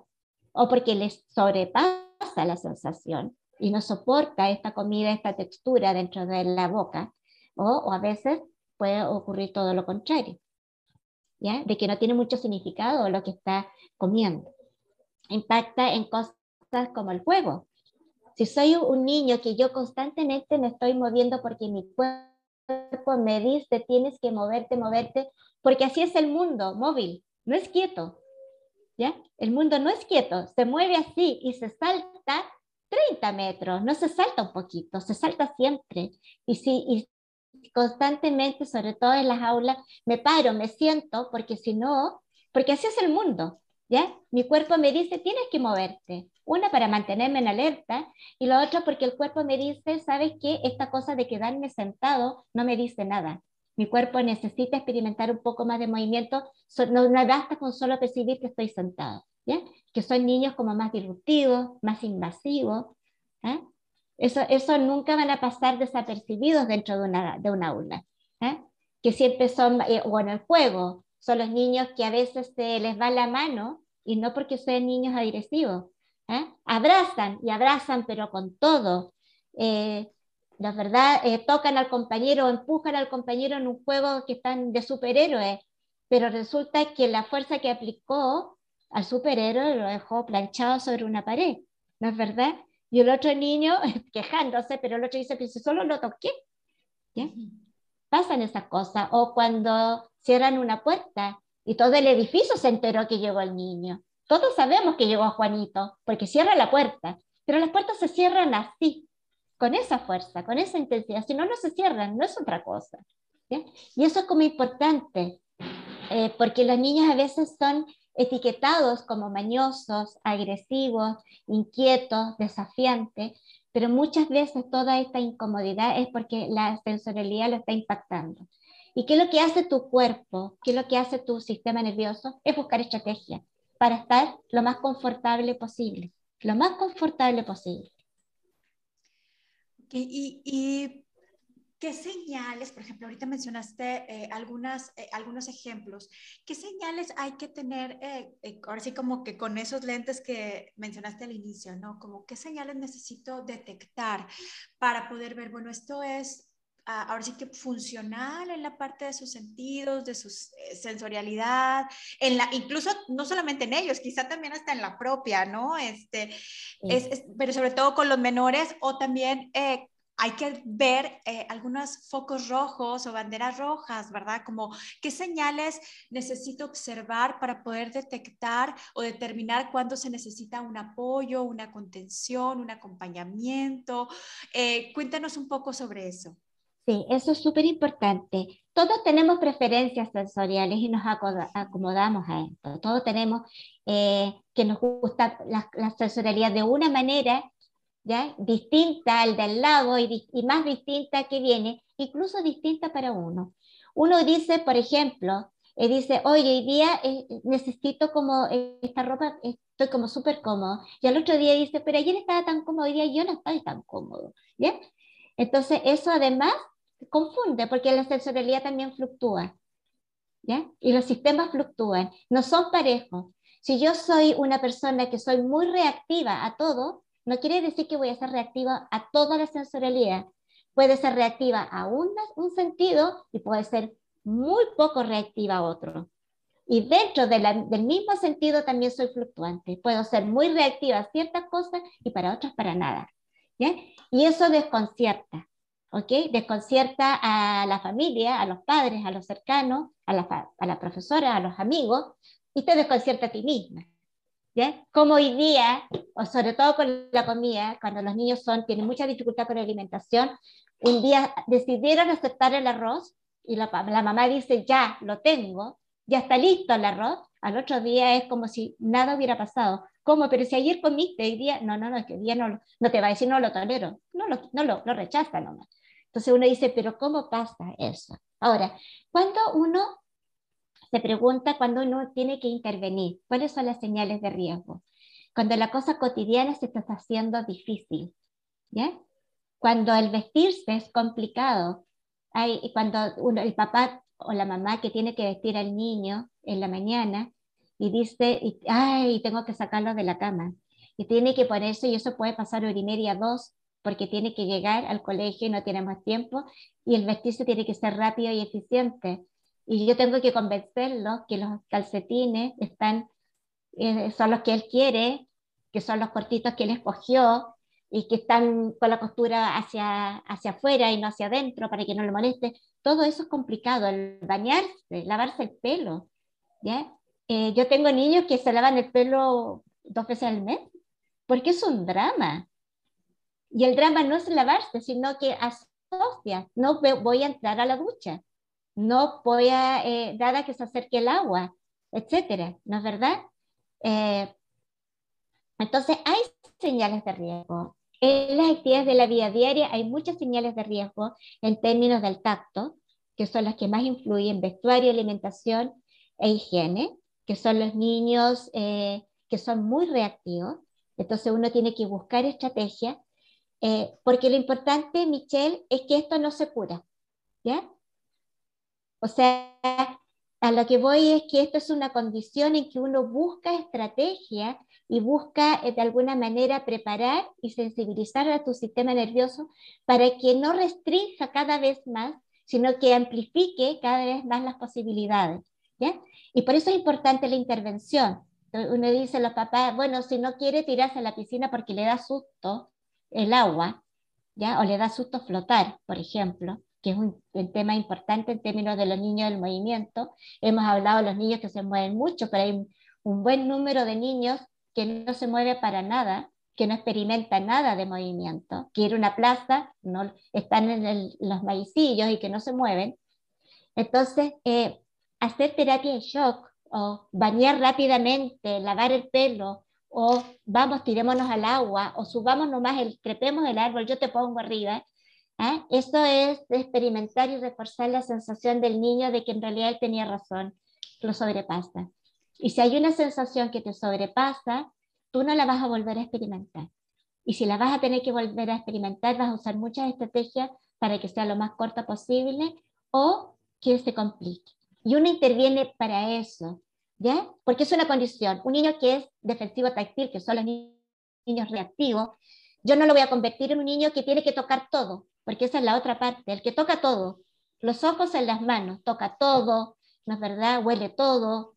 o porque le sobrepasa la sensación y no soporta esta comida, esta textura dentro de la boca, o, o a veces puede ocurrir todo lo contrario, ¿ya? De que no tiene mucho significado lo que está comiendo. Impacta en cosas como el juego. Si soy un niño que yo constantemente me estoy moviendo porque mi cuerpo me dice tienes que moverte, moverte, porque así es el mundo móvil, no es quieto. ¿Ya? El mundo no es quieto, se mueve así y se salta 30 metros, no se salta un poquito, se salta siempre. Y si y constantemente, sobre todo en las aulas, me paro, me siento, porque si no, porque así es el mundo, ¿ya? Mi cuerpo me dice, tienes que moverte. Una, para mantenerme en alerta, y la otra, porque el cuerpo me dice, ¿sabes qué? Esta cosa de quedarme sentado no me dice nada. Mi cuerpo necesita experimentar un poco más de movimiento, no me basta con solo percibir que estoy sentado, ¿ya? Que son niños como más disruptivos, más invasivos, ¿eh? Eso, eso nunca van a pasar desapercibidos dentro de una, de una aula, ¿eh? que siempre son, eh, o en el juego, son los niños que a veces se les va la mano y no porque sean niños agresivos, ¿eh? abrazan y abrazan pero con todo. la verdad, tocan al compañero o empujan al compañero en un juego que están de superhéroes, pero resulta que la fuerza que aplicó al superhéroe lo dejó planchado sobre una pared, ¿no es verdad? Y el otro niño [laughs] quejándose, pero el otro dice, que si solo lo toqué. Pasan esas cosas. O cuando cierran una puerta y todo el edificio se enteró que llegó el niño. Todos sabemos que llegó Juanito, porque cierra la puerta, pero las puertas se cierran así, con esa fuerza, con esa intensidad. Si no, no se cierran, no es otra cosa. Y eso es como importante, eh, porque los niños a veces son etiquetados como mañosos, agresivos, inquietos, desafiantes, pero muchas veces toda esta incomodidad es porque la sensorialidad lo está impactando. ¿Y qué es lo que hace tu cuerpo? ¿Qué es lo que hace tu sistema nervioso? Es buscar estrategias para estar lo más confortable posible, lo más confortable posible. y, y ¿Qué señales, por ejemplo, ahorita mencionaste eh, algunas, eh, algunos ejemplos, qué señales hay que tener, eh, ahora sí como que con esos lentes que mencionaste al inicio, ¿no? Como qué señales necesito detectar para poder ver, bueno, esto es ah, ahora sí que funcional en la parte de sus sentidos, de su sensorialidad, en la, incluso no solamente en ellos, quizá también hasta en la propia, ¿no? Este, es, pero sobre todo con los menores o también hay que ver eh, algunos focos rojos o banderas rojas, ¿verdad? Como qué señales necesito observar para poder detectar o determinar cuándo se necesita un apoyo, una contención, un acompañamiento. Eh, cuéntanos un poco sobre eso. Sí, eso es súper importante. Todos tenemos preferencias sensoriales y nos acomodamos a esto. Todos tenemos eh, que nos gusta la, la, sensorialidad de una manera ¿ya? distinta al del lado y, y, más distinta que viene, incluso distinta para uno. Uno dice, por ejemplo, eh, dice, oye, hoy día eh, necesito como eh, esta ropa, estoy como súper cómodo. Y al otro día dice, pero ayer estaba tan cómodo, hoy día yo no estoy tan cómodo. ¿ya? Entonces, eso además confunde, porque la sensorialidad también fluctúa. ¿ya? Y los sistemas fluctúan, no son parejos. Si yo soy una persona que soy muy reactiva a todo, no quiere decir que voy a ser reactiva a toda la sensorialidad. Puede ser reactiva a un, sentido y puede ser muy poco reactiva a otro. Y dentro del mismo sentido también soy fluctuante. Puedo ser muy reactiva a ciertas cosas y para otras para nada. Y eso desconcierta. ¿ok? Desconcierta a la familia, a los padres, a los cercanos, a la, a la profesora, a los amigos, y te desconcierta a ti misma. ¿Ya? Como hoy día, o sobre todo con la comida, cuando los niños son, tienen mucha dificultad con la alimentación, un día decidieron aceptar el arroz y la, la mamá dice, ya lo tengo, ya está listo el arroz, al otro día es como si nada hubiera pasado. ¿Cómo? Pero si ayer comiste, hoy día, no, no, no, es que hoy día no, no te va a decir, no lo tolero, no lo, no lo, lo rechaza nomás. Entonces uno dice, pero ¿cómo pasa eso? Ahora, cuando uno se pregunta cuando uno tiene que intervenir, cuáles son las señales de riesgo. Cuando la cosa cotidiana se está haciendo difícil, ¿ya? Cuando el vestirse es complicado, hay, cuando uno, el papá o la mamá que tiene que vestir al niño en la mañana y dice, ay, tengo que sacarlo de la cama. Y tiene que ponerse, y eso puede pasar hora y media, dos, porque tiene que llegar al colegio y no tiene más tiempo, y el vestirse tiene que ser rápido y eficiente y yo tengo que convencerlo que los calcetines están, eh, son los que él quiere, que son los cortitos que él escogió, y que están con la costura hacia, hacia afuera y no hacia adentro para que no le moleste. Todo eso es complicado, el bañarse, lavarse el pelo. ¿ya? Eh, yo tengo niños que se lavan el pelo dos veces al mes, porque es un drama. Y el drama no es lavarse, sino que asocia, no voy a entrar a la ducha, no voy a, eh, dada que se acerque el agua, etcétera, ¿no es verdad? Eh, entonces, hay señales de riesgo. En las actividades de la vida diaria hay muchas señales de riesgo en términos del tacto, que son las que más influyen, vestuario, alimentación e higiene, que son los niños eh, que son muy reactivos. Entonces uno tiene que buscar estrategias, eh, porque lo importante, Michelle, es que esto no se cura, ¿ya? O sea, a lo que voy es que esto es una condición en que uno busca estrategia y busca eh, de alguna manera preparar y sensibilizar a tu sistema nervioso para que no restrinja cada vez más, sino que amplifique cada vez más las posibilidades. ¿ya? Y por eso es importante la intervención. Uno dice a los papás, bueno, si no quiere tirarse a la piscina porque le da susto el agua, ¿ya? o le da susto flotar, por ejemplo, que es un, tema importante en términos de los niños del movimiento. Hemos hablado de los niños que se mueven mucho, pero hay un buen número de niños que no se mueve para nada, que no experimenta nada de movimiento, que ir a una plaza, no, están en los maicillos y que no se mueven. Entonces, eh, hacer terapia de shock o bañar rápidamente, lavar el pelo, o vamos, tirémonos al agua, o subamos nomás, el, trepemos el árbol, yo te pongo arriba, ¿eh? Eso es experimentar y reforzar la sensación del niño de que en realidad él tenía razón, lo sobrepasa. Y si hay una sensación que te sobrepasa, tú no la vas a volver a experimentar. Y si la vas a tener que volver a experimentar, vas a usar muchas estrategias para que sea lo más corta posible o que se complique. Y uno interviene para eso, ¿ya? Porque es una condición. Un niño que es defensivo táctil, que son los niños reactivos, yo no lo voy a convertir en un niño que tiene que tocar todo, porque esa es la otra parte, el que toca todo, los ojos en las manos, toca todo, ¿no es verdad? Huele todo,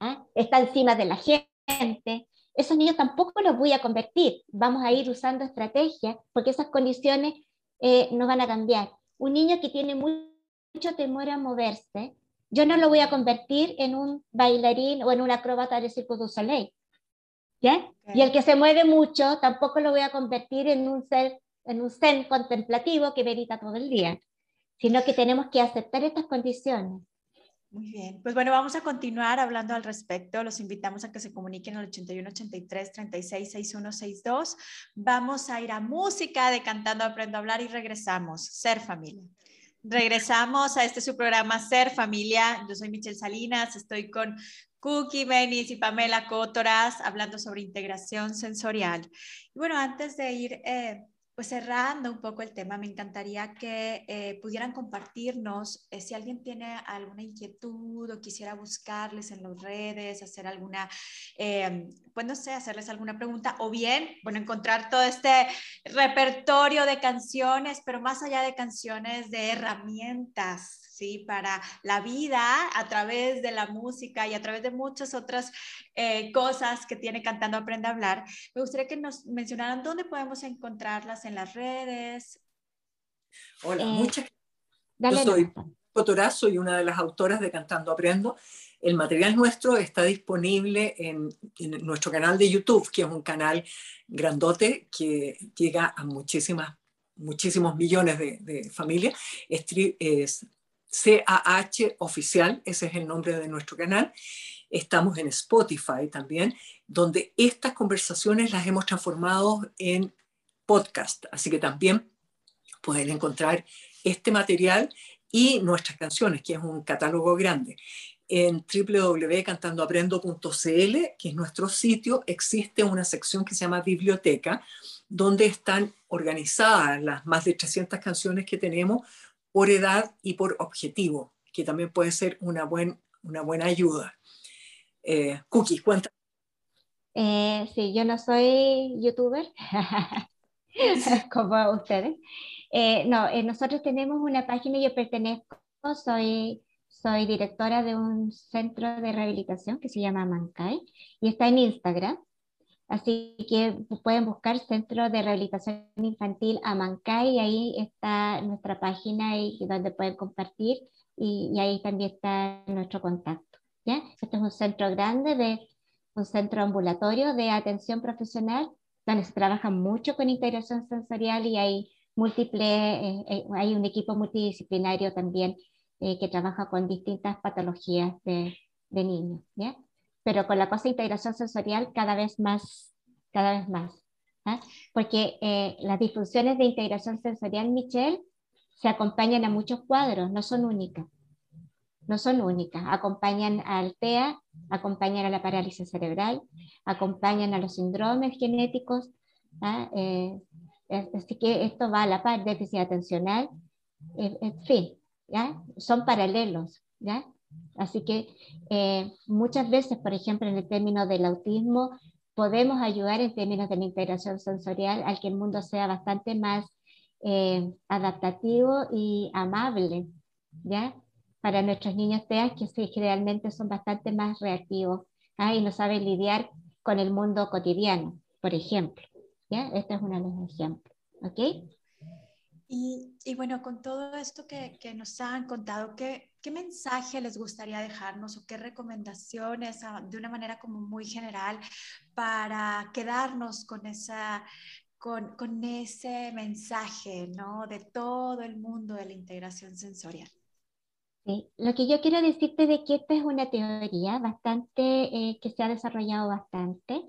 ¿ah? está encima de la gente. Esos niños tampoco los voy a convertir, vamos a ir usando estrategias, porque esas condiciones eh, no van a cambiar. Un niño que tiene mucho temor a moverse, yo no lo voy a convertir en un bailarín o en un acróbata de Circo du Soleil. ¿Ya? Y el que se mueve mucho, tampoco lo voy a convertir en un ser en un zen contemplativo que medita todo el día, sino que tenemos que aceptar estas condiciones. Muy bien, pues bueno, vamos a continuar hablando al respecto. Los invitamos a que se comuniquen al 81 83 36 61 62. Vamos a ir a música de Cantando Aprendo a Hablar y regresamos. Ser familia. Regresamos a este su programa Ser Familia. Yo soy Michelle Salinas, estoy con Cookie Benis y Pamela Cotoras hablando sobre integración sensorial. Y bueno, antes de ir eh, pues cerrando un poco el tema, me encantaría que eh, pudieran compartirnos eh, si alguien tiene alguna inquietud o quisiera buscarles en las redes, hacer alguna, eh, pues no sé, hacerles alguna pregunta o bien, bueno, encontrar todo este repertorio de canciones, pero más allá de canciones, de herramientas ¿sí? Para la vida a través de la música y a través de muchas otras eh, cosas que tiene Cantando Aprende a Hablar. Me gustaría que nos mencionaran dónde podemos encontrarlas en las redes. Hola, eh, muchas gracias. Yo soy Cotorá, soy una de las autoras de Cantando Aprendo. El material nuestro está disponible en, nuestro canal de YouTube, que es un canal grandote que llega a muchísimas muchísimos millones de, familias. es CAH Oficial, ese es el nombre de nuestro canal. Estamos en Spotify también, donde estas conversaciones las hemos transformado en podcast, así que también pueden encontrar este material y nuestras canciones, que es un catálogo grande. En www.cantandoaprendo.cl, que es nuestro sitio, existe una sección que se llama Biblioteca, donde están organizadas las más de 300 canciones que tenemos por edad y por objetivo, que también puede ser una, buen, una buena ayuda. Eh, Cookie, cuenta. Eh, sí, yo no soy youtuber, [laughs] como ustedes. Eh, no, nosotros tenemos una página, yo pertenezco, soy, soy directora de un centro de rehabilitación que se llama Mancay y está en Instagram. Así que pueden buscar Centro de Rehabilitación Infantil Amancay, y ahí está nuestra página y donde pueden compartir y, y, ahí también está nuestro contacto. ¿ya? Este es un centro grande, de, un centro ambulatorio de atención profesional, donde se trabaja mucho con integración sensorial y hay múltiples, eh, eh, hay un equipo multidisciplinario también eh, que trabaja con distintas patologías de, de niños. ¿ya? pero con la cosa de integración sensorial cada vez más, cada vez más. ¿ah? Porque eh, las disfunciones de integración sensorial, Michelle, se acompañan a muchos cuadros, no son únicas. No son únicas, acompañan al TEA, acompañan a la parálisis cerebral, acompañan a los síndromes genéticos. ¿ah? Eh, así que esto va a la par, déficit atencional, en fin, ¿ya? son paralelos. ¿ya? Así que eh, muchas veces, por ejemplo, en el término del autismo, podemos ayudar en términos de la integración sensorial al que el mundo sea bastante más eh, adaptativo y amable, ¿ya? Para nuestros niños TEA que sí, realmente son bastante más reactivos ¿ah? y no saben lidiar con el mundo cotidiano, por ejemplo. ¿ya? Este es uno de los ejemplos. ¿Ok? Y, y, bueno, con todo esto que, que nos han contado, ¿qué, ¿qué, mensaje les gustaría dejarnos o qué recomendaciones ah, de una manera como muy general para quedarnos con, esa, con, con ese mensaje ¿no? de todo el mundo de la integración sensorial? Sí, lo que yo quiero decirte de que esta es una teoría bastante, eh, que se ha desarrollado bastante,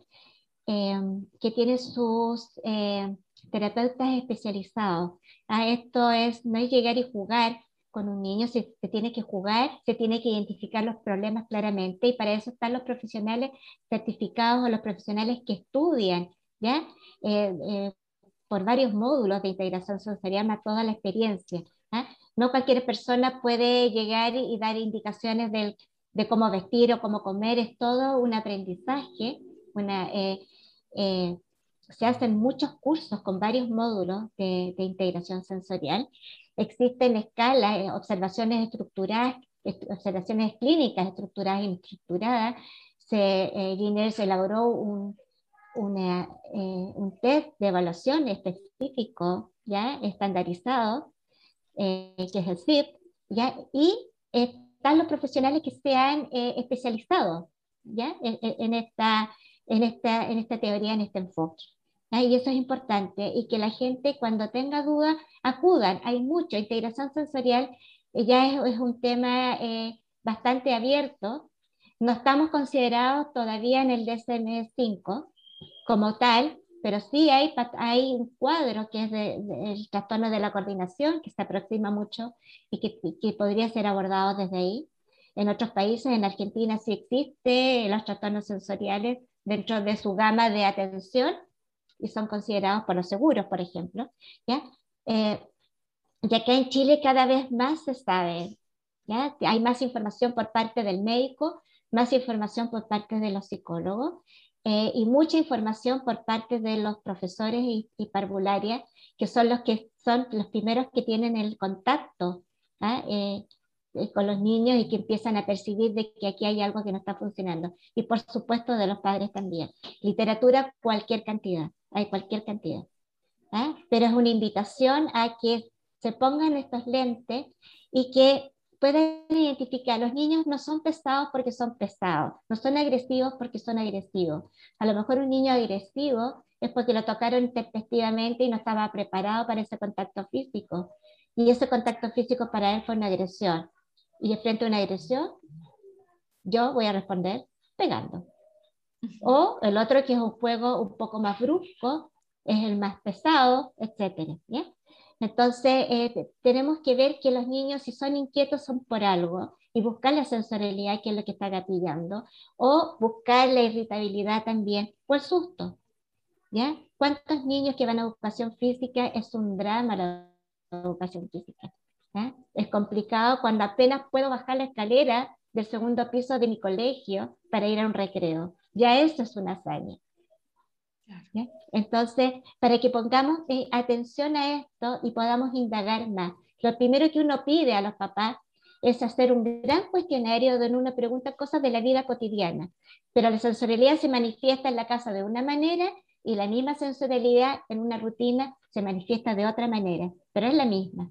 eh, que tiene sus... Eh, terapeutas especializados. A esto es, no es llegar y jugar con un niño, se, se, tiene que jugar, se tiene que identificar los problemas claramente y para eso están los profesionales certificados o los profesionales que estudian, ¿ya? Eh, eh, por varios módulos de integración sensorial más toda la experiencia. ¿ah? No cualquier persona puede llegar y, dar indicaciones de, de, cómo vestir o cómo comer, es todo un aprendizaje, una, eh, se hacen muchos cursos con varios módulos de, integración sensorial. Existen escalas, eh, observaciones estructuradas, observaciones clínicas estructuradas y estructuradas. Se, eh, elaboró un, eh, un test de evaluación específico, ¿ya? estandarizado, que es el CIP, ¿ya? y están los profesionales que se han especializado ¿ya? En, esta, en, esta, en esta teoría, en este enfoque. Y eso es importante. Y que la gente cuando tenga dudas acudan. Hay mucho. Integración sensorial eh, ya es, un tema eh, bastante abierto. No estamos considerados todavía en el DSM-5 como tal, pero sí hay, hay un cuadro que es del trastorno de la coordinación que se aproxima mucho y que, que podría ser abordado desde ahí. En otros países, en Argentina sí existe los trastornos sensoriales dentro de su gama de atención y son considerados por los seguros, por ejemplo, ¿ya? Eh, y acá en Chile cada vez más se sabe, ¿ya? Hay más información por parte del médico, más información por parte de los psicólogos eh, y mucha información por parte de los profesores y, y, parvularias, que son los que son los primeros que tienen el contacto ¿ah? eh, eh, con los niños y que empiezan a percibir de que aquí hay algo que no está funcionando. Y por supuesto de los padres también. Literatura, cualquier cantidad hay cualquier cantidad. ¿ah? Pero es una invitación a que se pongan estos lentes y que puedan identificar, los niños no son pesados porque son pesados, no son agresivos porque son agresivos. A lo mejor un niño agresivo es porque lo tocaron intempestivamente y no estaba preparado para ese contacto físico. Y ese contacto físico para él fue una agresión. Y de frente a una agresión, yo voy a responder pegando. O el otro que es un juego un poco más brusco, es el más pesado, etc. Entonces, eh, tenemos que ver que los niños, si son inquietos, son por algo y buscar la sensorialidad, que es lo que está gatillando, o buscar la irritabilidad también, o el susto. ¿ya? ¿Cuántos niños que van a educación física es un drama la educación física? Es complicado cuando apenas puedo bajar la escalera del segundo piso de mi colegio para ir a un recreo. Ya eso es una hazaña. Entonces, para que pongamos eh, atención a esto y podamos indagar más, lo primero que uno pide a los papás es hacer un gran cuestionario donde uno pregunta cosas de la vida cotidiana, pero la sensorialidad se manifiesta en la casa de una manera y la misma sensorialidad en una rutina se manifiesta de otra manera, pero es la misma.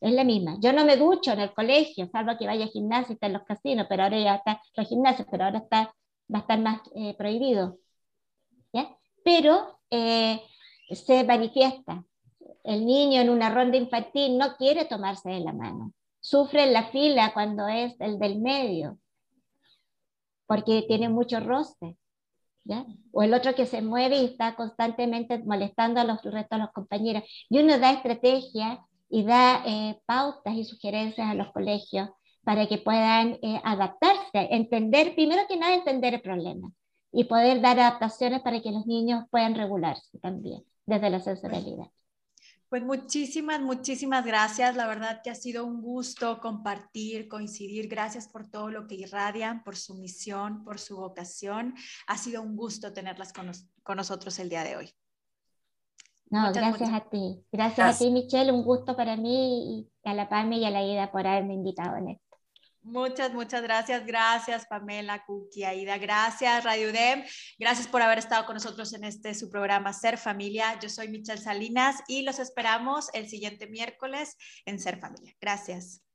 Es la misma. Yo no me ducho en el colegio, salvo que vaya a gimnasio y está en los casinos, pero ahora ya está los gimnasios, pero ahora está, va a estar más eh, prohibido. ¿ya? Pero eh, se manifiesta. El niño en una ronda infantil no quiere tomarse de la mano. Sufre en la fila cuando es el del medio, porque tiene mucho roce. ¿ya? O el otro que se mueve y está constantemente molestando a los restos de los compañeros. Y uno da estrategia y da eh, pautas y sugerencias a los colegios para que puedan eh, adaptarse, entender, primero que nada, entender el problema y poder dar adaptaciones para que los niños puedan regularse también desde la sensorialidad. Pues muchísimas, muchísimas gracias. La verdad que ha sido un gusto compartir, coincidir. Gracias por todo lo que irradian, por su misión, por su vocación. Ha sido un gusto tenerlas con, con nosotros el día de hoy. No, gracias a ti. Gracias, a ti, Michelle. Un gusto para mí y a la PAME y a la IDA por haberme invitado en esto. Muchas, muchas gracias. Gracias, Pamela, Cookie, Aida. Gracias, Radio Dem. Gracias por haber estado con nosotros en este su programa Ser Familia. Yo soy Michelle Salinas y los esperamos el siguiente miércoles en Ser Familia. Gracias.